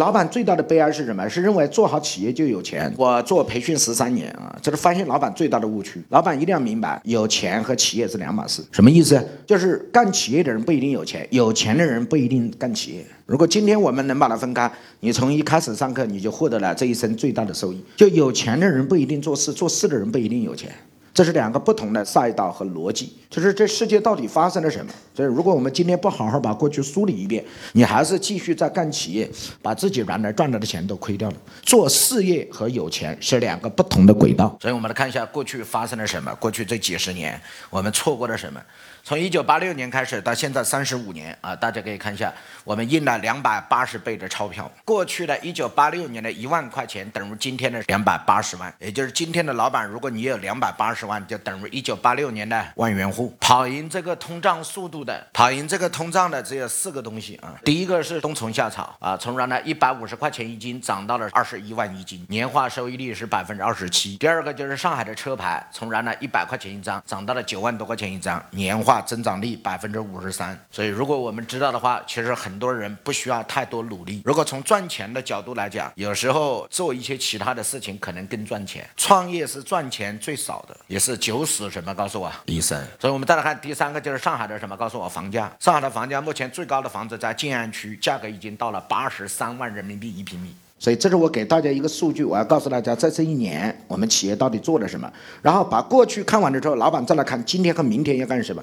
老板最大的悲哀是什么？是认为做好企业就有钱。我做培训十三年啊，这是发现老板最大的误区。老板一定要明白，有钱和企业是两码事。什么意思？就是干企业的人不一定有钱，有钱的人不一定干企业。如果今天我们能把它分开，你从一开始上课你就获得了这一生最大的收益。就有钱的人不一定做事，做事的人不一定有钱。这是两个不同的赛道和逻辑，就是这世界到底发生了什么？所以，如果我们今天不好好把过去梳理一遍，你还是继续在干企业，把自己原来赚到的钱都亏掉了。做事业和有钱是两个不同的轨道。所以，我们来看一下过去发生了什么，过去这几十年我们错过了什么。从一九八六年开始到现在三十五年啊，大家可以看一下，我们印了两百八十倍的钞票。过去的一九八六年的一万块钱等于今天的两百八十万，也就是今天的老板，如果你有两百八十十万，就等于一九八六年的万元户。跑赢这个通胀速度的，跑赢这个通胀的只有四个东西啊。第一个是冬虫夏草啊，从原来一百五十块钱一斤涨到了二十一万一斤，年化收益率是百分之二十七。第二个就是上海的车牌，从原来一百块钱一张涨到了九万多块钱一张，年化。增长率百分之五十三，所以如果我们知道的话，其实很多人不需要太多努力。如果从赚钱的角度来讲，有时候做一些其他的事情可能更赚钱。创业是赚钱最少的，也是九死什么？告诉我，医生。所以我们再来看第三个，就是上海的什么？告诉我房价。上海的房价目前最高的房子在静安区，价格已经到了八十三万人民币一平米。所以这是我给大家一个数据，我要告诉大家，在这一年我们企业到底做了什么。然后把过去看完了之后，老板再来看今天和明天要干什么。